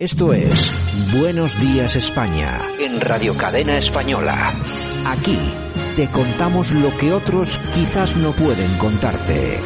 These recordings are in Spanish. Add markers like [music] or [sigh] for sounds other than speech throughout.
Esto es Buenos Días España en Radio Cadena Española. Aquí te contamos lo que otros quizás no pueden contarte.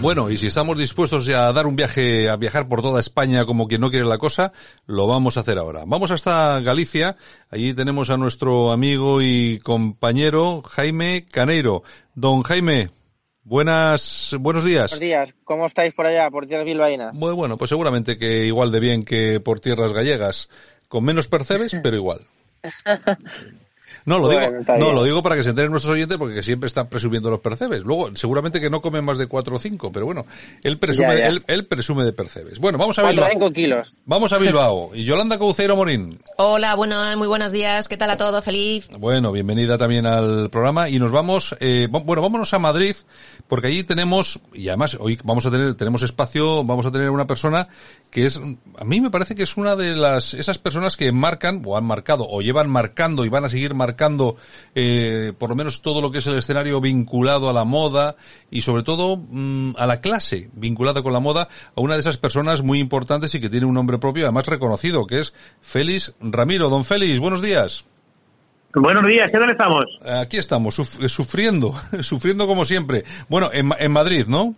Bueno, y si estamos dispuestos ya a dar un viaje, a viajar por toda España como quien no quiere la cosa, lo vamos a hacer ahora. Vamos hasta Galicia. Allí tenemos a nuestro amigo y compañero Jaime Caneiro. Don Jaime, Buenas, buenos días. Buenos días. ¿Cómo estáis por allá, por tierras bilbaínas? Muy bueno, pues seguramente que igual de bien que por tierras gallegas. Con menos percebes, [laughs] pero igual. No, lo digo, no, lo digo para que se enteren nuestros oyentes porque siempre están presumiendo los percebes. Luego, seguramente que no comen más de cuatro o cinco, pero bueno, él presume, Él, presume de percebes. Bueno, vamos a Bilbao. kilos. Vamos a Bilbao. [laughs] Y Yolanda Cauceiro Morín. Hola, bueno, muy buenos días. ¿Qué tal a todo? Feliz. Bueno, bienvenida también al programa y nos vamos, eh, bueno, vámonos a Madrid porque allí tenemos, y además hoy vamos a tener, tenemos espacio, vamos a tener una persona que es, a mí me parece que es una de las, esas personas que marcan, o han marcado, o llevan marcando y van a seguir marcando, eh, por lo menos todo lo que es el escenario vinculado a la moda y sobre todo mm, a la clase vinculada con la moda, a una de esas personas muy importantes y que tiene un nombre propio, además reconocido, que es Félix Ramiro. Don Félix, buenos días. Buenos días, ¿qué tal estamos? Aquí estamos, sufriendo, [laughs] sufriendo como siempre. Bueno, en, en Madrid, ¿no?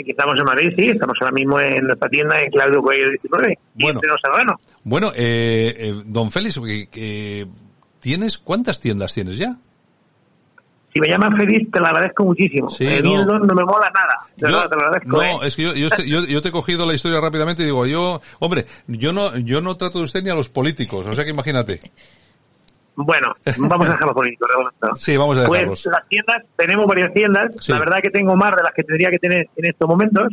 Aquí estamos en Madrid, sí, estamos ahora mismo en nuestra tienda en Claudio Cuello 19, bueno, Bueno, eh, eh, don Félix, ¿tienes, ¿cuántas tiendas tienes ya? Si me llaman feliz, te lo agradezco muchísimo. Sí, no. no. me mola nada. te lo agradezco, no, ¿eh? es que yo, yo, yo, te he cogido la historia rápidamente y digo, yo, hombre, yo no, yo no trato de usted ni a los políticos, o sea que imagínate. Bueno, vamos a dejarlo político. [laughs] Sí, vamos a dejarlo. Pues las tiendas, tenemos varias tiendas. La verdad que tengo más de las que tendría que tener en estos momentos.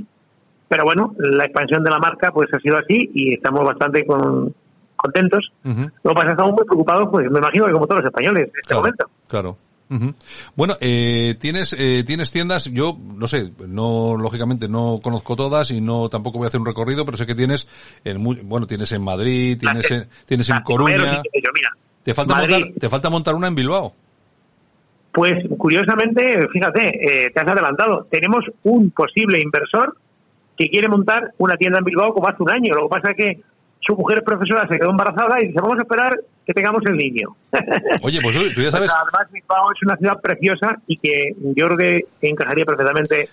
Pero bueno, la expansión de la marca pues ha sido así y estamos bastante con, contentos. Lo que pasa es que estamos muy preocupados, pues me imagino que como todos los españoles en este momento. Claro. Bueno, eh, tienes eh, tienes tiendas. Yo no sé, no lógicamente no conozco todas y no tampoco voy a hacer un recorrido, pero sé que tienes en bueno tienes en Madrid, tienes en, tienes en Coruña. ¿Te falta, montar, ¿Te falta montar una en Bilbao? Pues curiosamente, fíjate, eh, te has adelantado. Tenemos un posible inversor que quiere montar una tienda en Bilbao como hace un año. Lo que pasa es que su mujer profesora se quedó embarazada y dice, vamos a esperar que tengamos el niño. [laughs] Oye, pues tú, ya sabes... Además, Bilbao es una ciudad preciosa y que yo creo que encajaría perfectamente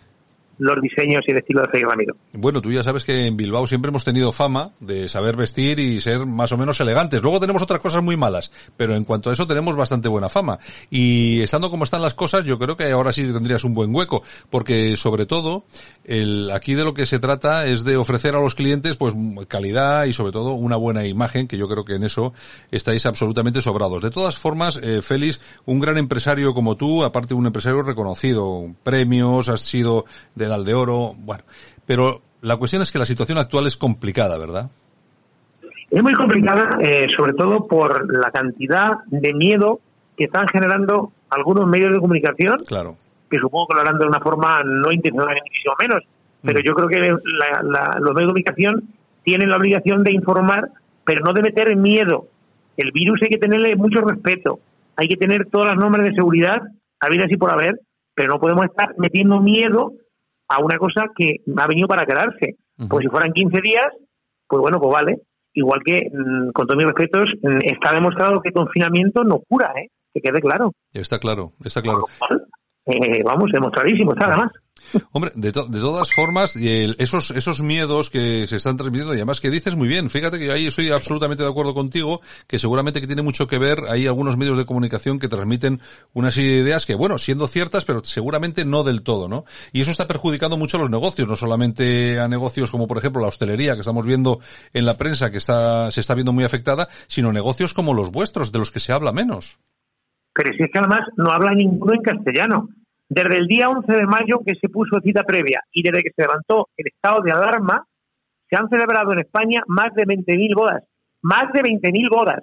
los diseños y el estilo de Félix Ramiro. Bueno, tú ya sabes que en Bilbao siempre hemos tenido fama de saber vestir y ser más o menos elegantes. Luego tenemos otras cosas muy malas, pero en cuanto a eso tenemos bastante buena fama. Y estando como están las cosas, yo creo que ahora sí tendrías un buen hueco, porque sobre todo, el, aquí de lo que se trata es de ofrecer a los clientes pues calidad y sobre todo una buena imagen, que yo creo que en eso estáis absolutamente sobrados. De todas formas, eh, Félix, un gran empresario como tú, aparte de un empresario reconocido, premios, has sido de de de oro, bueno, pero la cuestión es que la situación actual es complicada, ¿verdad? Es muy complicada, eh, sobre todo por la cantidad de miedo que están generando algunos medios de comunicación, claro. que supongo que lo harán de una forma no intencional ni muchísimo menos, pero mm. yo creo que los medios de comunicación tienen la obligación de informar, pero no de meter miedo. El virus hay que tenerle mucho respeto, hay que tener todas las normas de seguridad, habidas y por haber, pero no podemos estar metiendo miedo a una cosa que ha venido para quedarse. Pues si fueran 15 días, pues bueno, pues vale. Igual que, mm, con todos mis respetos, mm, está demostrado que el confinamiento no cura, ¿eh? Que quede claro. Está claro, está claro. Eh, vamos, demostradísimo, está nada más. Hombre, de, de todas formas, esos, esos miedos que se están transmitiendo, y además que dices muy bien, fíjate que ahí estoy absolutamente de acuerdo contigo, que seguramente que tiene mucho que ver, hay algunos medios de comunicación que transmiten una serie de ideas que, bueno, siendo ciertas, pero seguramente no del todo, ¿no? Y eso está perjudicando mucho a los negocios, no solamente a negocios como, por ejemplo, la hostelería que estamos viendo en la prensa, que está, se está viendo muy afectada, sino negocios como los vuestros, de los que se habla menos. Pero si es que además no habla ninguno en castellano. Desde el día 11 de mayo que se puso cita previa y desde que se levantó el estado de alarma, se han celebrado en España más de 20.000 bodas. Más de 20.000 bodas.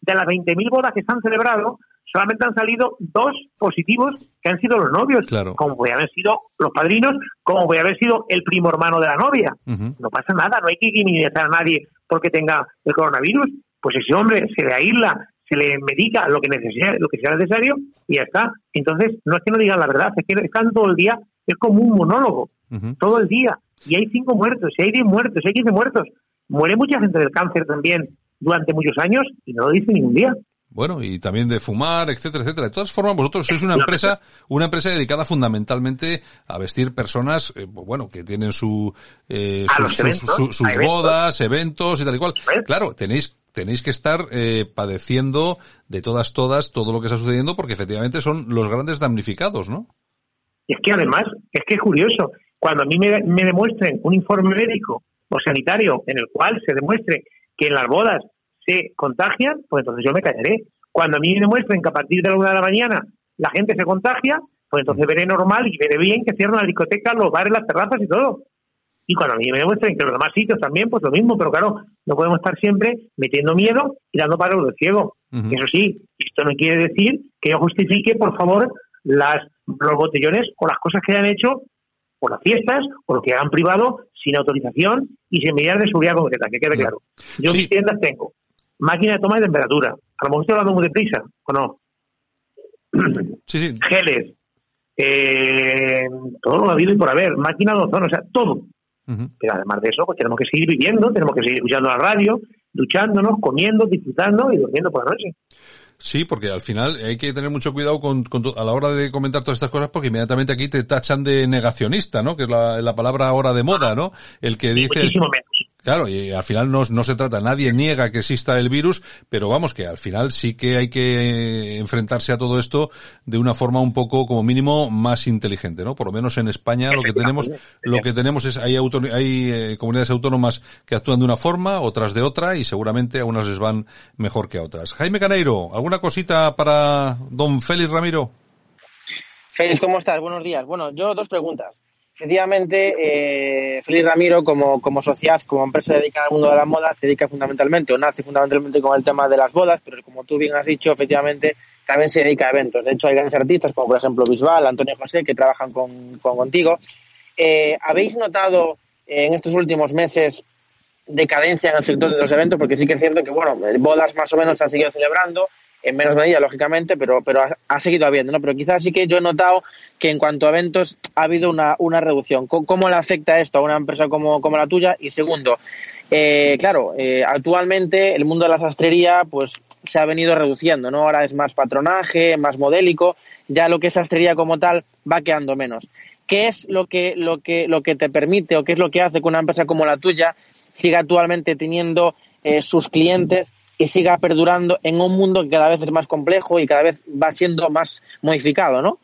De las 20.000 bodas que se han celebrado, solamente han salido dos positivos que han sido los novios, Claro. como puede haber sido los padrinos, como puede haber sido el primo hermano de la novia. No pasa nada, no hay que criminalizar a nadie porque tenga el coronavirus. Pues ese hombre se le aísla, se le medica lo que, necesite, lo que sea necesario y ya está. Entonces, no es que no digan la verdad, es que están todo el día, es como un monólogo, todo el día. Y hay cinco muertos, y hay diez muertos, y hay quince muertos. Muere mucha gente del cáncer también durante muchos años y no lo dice ningún día. Bueno, y también de fumar, etcétera, etcétera. De todas formas, vosotros sois una empresa, una empresa dedicada fundamentalmente a vestir personas, eh, pues bueno, que tienen su, eh, sus, sus- eventos. bodas, eventos y tal y cual. Claro, tenéis, tenéis que estar eh, padeciendo de todas, todas, todo lo que está sucediendo, porque efectivamente son los grandes damnificados, ¿no? Y es que además, es que es curioso, cuando a mí me, me demuestren un informe médico o sanitario en el cual se demuestre que en las bodas se contagian, pues entonces yo me callaré. Cuando a mí me demuestren que a partir de la una de la mañana la gente se contagia, pues entonces veré normal y veré bien que cierran la discoteca, los bares, las terrazas y todo. Y cuando a mí me demuestren que los demás sitios también, pues lo mismo, pero claro, no podemos estar siempre metiendo miedo y dando palos de ciego. Eso sí, esto no quiere decir que yo justifique, por favor, las, los botellones o las cosas que hayan hecho, o las fiestas, o lo que hagan privado, sin autorización y sin medidas de seguridad concretas, que quede claro. Yo Sí. mis tiendas tengo máquina de toma de temperatura. A lo mejor estoy hablando muy deprisa, ¿o no? Sí, sí. Geles, eh, todo lo habido y por haber, máquina de ozono, o sea, todo. Pero además de eso, pues tenemos que seguir viviendo, tenemos que seguir escuchando la radio, duchándonos, comiendo, disfrutando y durmiendo por la noche. Sí, porque al final hay que tener mucho cuidado con, con a la hora de comentar todas estas cosas, porque inmediatamente aquí te tachan de negacionista, ¿no? Que es la, la palabra ahora de moda, ¿no? El que dice, Muchísimo menos. Claro, y al final no, se trata, nadie niega que exista el virus, pero vamos, que al final sí que hay que enfrentarse a todo esto de una forma un poco, como mínimo, más inteligente, ¿no? Por lo menos en España lo que tenemos, lo que tenemos es, hay, hay eh, comunidades autónomas que actúan de una forma, otras de otra, y seguramente a unas les van mejor que a otras. Jaime Caneiro, ¿alguna cosita para don Félix Ramiro? Félix, ¿cómo estás? Buenos días. Bueno, yo dos preguntas. Efectivamente, eh, Félix Ramiro, como, como sociedad, como empresa dedicada al mundo de la moda, se dedica fundamentalmente o nace fundamentalmente con el tema de las bodas, pero como tú bien has dicho, efectivamente, también se dedica a eventos. De hecho, hay grandes artistas, como por ejemplo Bisbal, Antonio José, que trabajan con, con contigo. Eh, ¿Habéis notado eh, en estos últimos meses decadencia en el sector de los eventos? Porque sí que es cierto que, bueno, eh, bodas más o menos se han seguido celebrando, en menos medida, lógicamente, pero, pero ha, seguido habiendo, ¿no? Pero quizás sí que yo he notado que en cuanto a eventos ha habido una, una reducción. ¿Cómo, cómo le afecta esto a una empresa como, como la tuya? Y segundo, eh, claro, eh, actualmente el mundo de la sastrería pues se ha venido reduciendo, ¿no? Ahora es más patronaje, más modélico, ya lo que es sastrería como tal va quedando menos. ¿Qué es lo que, lo que, lo que te permite o qué es lo que hace que una empresa como la tuya siga actualmente teniendo eh, sus clientes y siga perdurando en un mundo que cada vez es más complejo y cada vez va siendo más modificado, ¿no?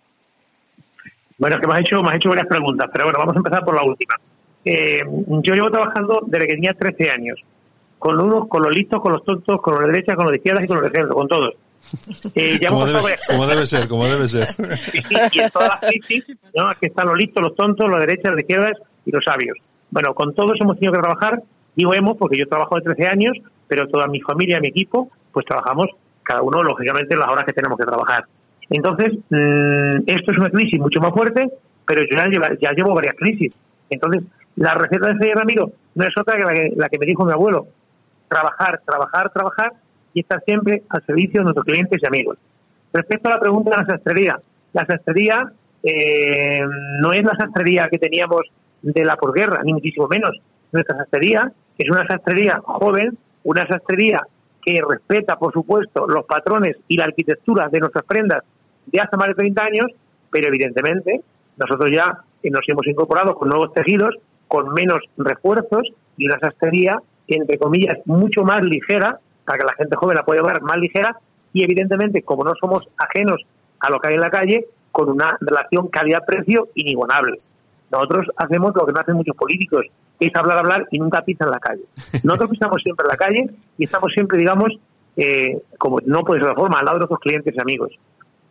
Bueno, es que me has hecho, me has hecho varias preguntas, pero bueno, vamos a empezar por la última. Eh, yo llevo trabajando desde que tenía 13 años, con unos, con los listos, con los tontos, con los de derecha, con los de izquierdas y con los de centro, con todos. Eh, ya Como debe, varias como debe ser, como debe ser. [laughs] Sí, y en todas las crisis, ¿no? Aquí están los listos, los tontos, los de derecha, los de izquierdas y los sabios. Bueno, con todos hemos tenido que trabajar, digo hemos, porque yo trabajo de 13 años, pero toda mi familia, mi equipo, pues trabajamos cada uno, lógicamente, las horas que tenemos que trabajar. Entonces, mmm, esto es una crisis mucho más fuerte, pero yo ya, llevo- ya llevo varias crisis. Entonces, la receta de Fede Ramiro no es otra que la, que la que me dijo mi abuelo. Trabajar, trabajar, trabajar y estar siempre al servicio de nuestros clientes y amigos. Respecto a la pregunta de la sastrería, la sastrería eh, no es la sastrería que teníamos de la posguerra, ni muchísimo menos. Nuestra sastrería es una sastrería joven, una sastrería que respeta, por supuesto, los patrones y la arquitectura de nuestras prendas de hace más de 30 años, pero evidentemente nosotros ya nos hemos incorporado con nuevos tejidos, con menos refuerzos y una sastrería, entre comillas, mucho más ligera, para que la gente joven la pueda llevar más ligera y evidentemente, como no somos ajenos a lo que hay en la calle, con una relación calidad-precio inigualable. Nosotros hacemos lo que no hacen muchos políticos, que es hablar, hablar y nunca pisan la calle. Nosotros pisamos siempre la calle y estamos siempre, digamos, eh, como no puede ser otra forma, al lado de nuestros clientes y amigos.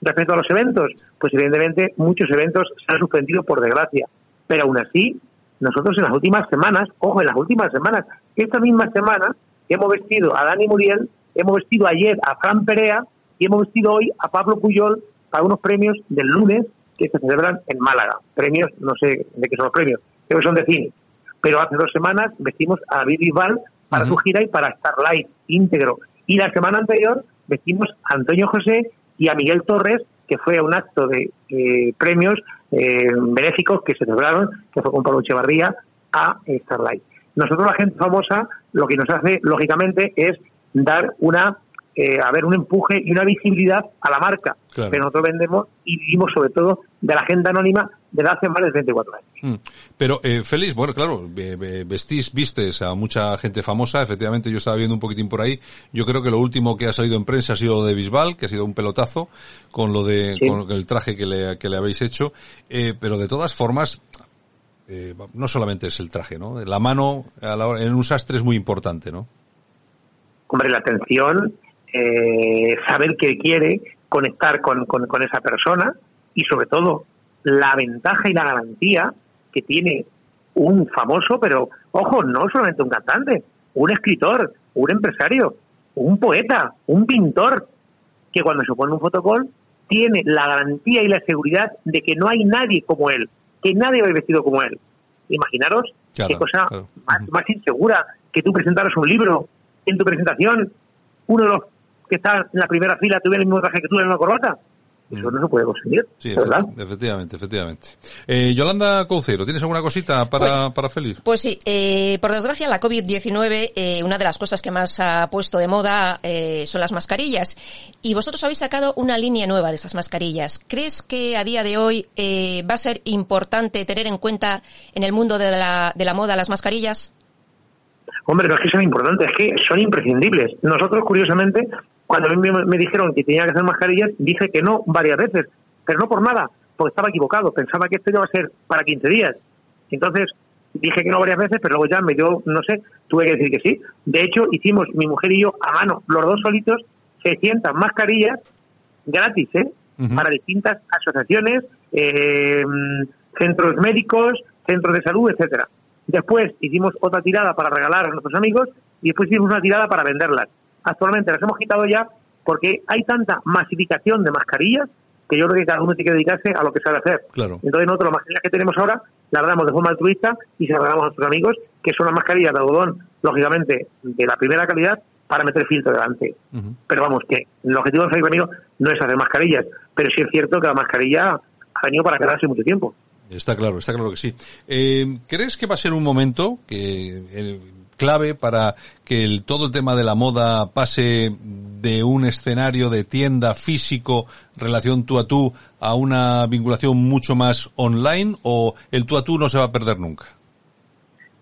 Respecto a los eventos, pues evidentemente muchos eventos se han suspendido por desgracia, pero aún así nosotros en las últimas semanas, ojo, en las últimas semanas, esta misma semana hemos vestido a Dani Muriel, hemos vestido ayer a Fran Perea y hemos vestido hoy a Pablo Puyol para unos premios del lunes que se celebran en Málaga. Premios, no sé de qué son los premios, creo que son de cine. Pero hace dos semanas vestimos a David Bisbal para su gira y para Starlight íntegro. Y la semana anterior vestimos a Antonio José y a Miguel Torres, que fue un acto de eh, premios eh, benéficos que se celebraron, que fue con Pablo Echevarría, a Starlight. Nosotros, la gente famosa, lo que nos hace, lógicamente, es dar una eh, a ver un empuje y una visibilidad a la marca. Pero nosotros vendemos y vivimos sobre todo de la agenda anónima desde hace más de 24 años. Mm. Pero, eh, Félix, bueno, claro, vestís, vistes a mucha gente famosa, efectivamente yo estaba viendo un poquitín por ahí, yo creo que lo último que ha salido en prensa ha sido lo de Bisbal, que ha sido un pelotazo con lo de, con el traje que le, que le habéis hecho, eh, pero de todas formas, eh, no solamente es el traje, ¿no? La mano a la en un sastre es muy importante, ¿no? Hombre, la atención, eh, saber qué quiere, conectar con, con, esa persona y sobre todo la ventaja y la garantía que tiene un famoso, pero ojo, no solamente un cantante, un escritor, un empresario, un poeta, un pintor, que cuando se pone un fotocall tiene la garantía y la seguridad de que no hay nadie como él, que nadie va vestido como él. Imaginaros qué cosa más, más insegura que tú presentaras un libro en tu presentación, uno de los que está en la primera fila tuviera el mismo traje que tú en una corbata. Eso mm. no se puede conseguir. Sí, ¿verdad? efectivamente, efectivamente. Eh, Yolanda Couceiro, ¿tienes alguna cosita para, pues, para Félix? Pues sí, eh, por desgracia la COVID-19, eh, una de las cosas que más ha puesto de moda eh, son las mascarillas. Y vosotros habéis sacado una línea nueva de esas mascarillas. ¿Crees que a día de hoy eh, va a ser importante tener en cuenta en el mundo de la, de la moda las mascarillas? Hombre, no es que sean importantes, es que son imprescindibles. Nosotros, curiosamente, cuando a mí me dijeron que tenía que hacer mascarillas, dije que no varias veces, pero no por nada, porque estaba equivocado. Pensaba que esto iba a ser para 15 días. Entonces, dije que no varias veces, pero luego ya me dio, no sé, tuve que decir que sí. De hecho, hicimos mi mujer y yo a mano, los dos solitos, 600 mascarillas gratis, ¿eh? Para distintas asociaciones, eh, centros médicos, centros de salud, etcétera. Después hicimos otra tirada para regalar a nuestros amigos y después hicimos una tirada para venderlas. Actualmente las hemos quitado ya porque hay tanta masificación de mascarillas que yo creo que cada uno tiene que dedicarse a lo que sabe hacer. Claro. Entonces nosotros las mascarillas que tenemos ahora las damos de forma altruista y se las damos a nuestros amigos, que son las mascarillas de algodón, lógicamente, de la primera calidad, para meter filtro delante. Pero vamos, que el objetivo de Felipe Ramiro no es hacer mascarillas, pero sí es cierto que la mascarilla ha venido para quedarse mucho tiempo. Está claro, está claro que sí. Eh, ¿Crees que va a ser un momento que eh, clave para que el, todo el tema de la moda pase de un escenario de tienda físico, relación tú a tú, a una vinculación mucho más online o el tú a tú no se va a perder nunca?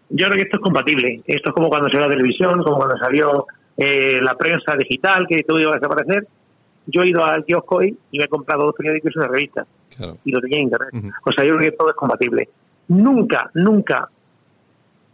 Yo creo que esto es compatible. Esto es como cuando salió la televisión, como cuando salió eh, la prensa digital, que todo iba a desaparecer. Yo he ido al kiosco y me he comprado dos periódicos y una revista. Y lo tenía en internet. O sea, yo creo que todo es compatible. Nunca, nunca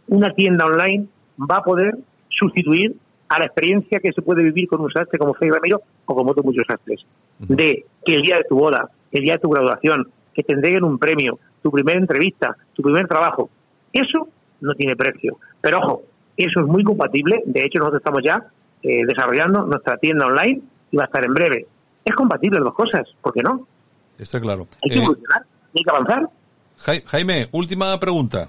una tienda online va a poder sustituir a la experiencia que se puede vivir con un sastre como Fey Ramiro o como otros muchos sastres. De que el día de tu boda, el día de tu graduación, que te entreguen un premio, tu primera entrevista, tu primer trabajo, eso no tiene precio. Pero ojo, eso es muy compatible. De hecho, nosotros estamos ya eh, desarrollando nuestra tienda online y va a estar en breve. Es compatible las dos cosas, ¿por qué no? Está claro. Hay que eh, evolucionar, hay que avanzar. Jaime, última pregunta.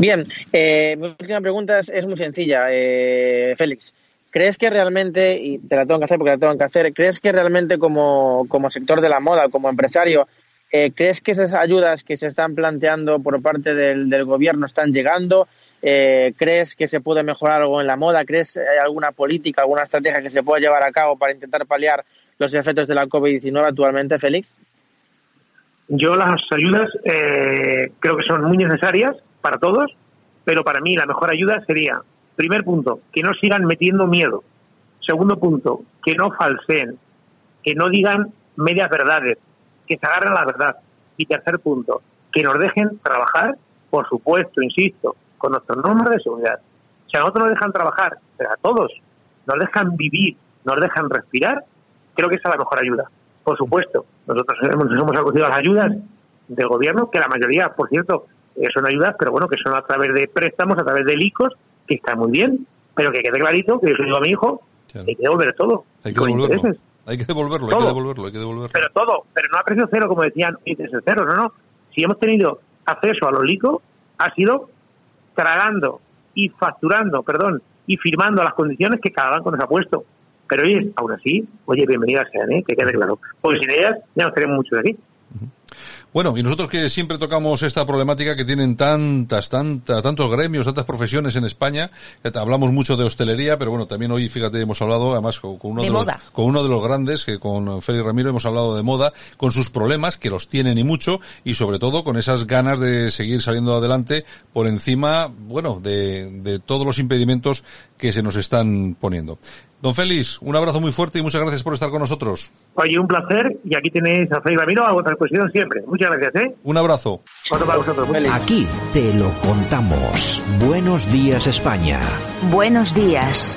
Bien, eh, mi última pregunta es, muy sencilla, eh, Félix. ¿Crees que realmente, y te la tengo que hacer porque la tengo que hacer, ¿crees que realmente como, como sector de la moda, como empresario, eh, ¿crees que esas ayudas que se están planteando por parte del, del gobierno están llegando? Eh, ¿Crees que se puede mejorar algo en la moda? ¿Crees que hay alguna política, alguna estrategia que se pueda llevar a cabo para intentar paliar los efectos de la COVID-19 actualmente, Félix? Yo las ayudas eh, creo que son muy necesarias para todos, pero para mí la mejor ayuda sería, primer punto, que no sigan metiendo miedo. Segundo punto, que no falseen, que no digan medias verdades, que se agarren la verdad. Y tercer punto, que nos dejen trabajar, por supuesto, insisto, con nuestras normas de seguridad. Si a nosotros nos dejan trabajar, pero a todos, nos dejan vivir, nos dejan respirar, creo que esa es la mejor ayuda. Por supuesto, nosotros hemos, hemos acogido a las ayudas del gobierno, que la mayoría, por cierto, son ayudas, pero bueno, que son a través de préstamos, a través de licos, que está muy bien, pero que quede clarito, que yo digo a mi hijo, hay que devolver todo. Hay que devolverlo. Hay que devolverlo, hay que devolverlo, hay que devolverlo. Pero todo, pero no a precio cero, como decían, precio cero, no, no. Si hemos tenido acceso a los licos, ha sido tragando y facturando, perdón, y firmando las condiciones que cada banco nos ha puesto. Pero oye, aún así, oye, bienvenidas sean, ¿eh? que quede claro. Porque sin ellas ya nos tenemos mucho de aquí. Bueno, y nosotros que siempre tocamos esta problemática que tienen tantas, tantas, tantos gremios, tantas profesiones en España, hablamos mucho de hostelería, pero bueno, también hoy, fíjate, hemos hablado además con, uno, de, los, con uno de los grandes, que con Félix Ramiro hemos hablado de moda, con sus problemas, que los tienen y mucho, y sobre todo con esas ganas de seguir saliendo adelante por encima, bueno, de, de todos los impedimentos que se nos están poniendo. Don Félix, un abrazo muy fuerte y muchas gracias por estar con nosotros. Oye, un placer y aquí tenéis a Félix Ramiro a vuestra disposición siempre. Muchas gracias, ¿eh? Un abrazo. Aquí te lo contamos. Buenos días, España. Buenos días.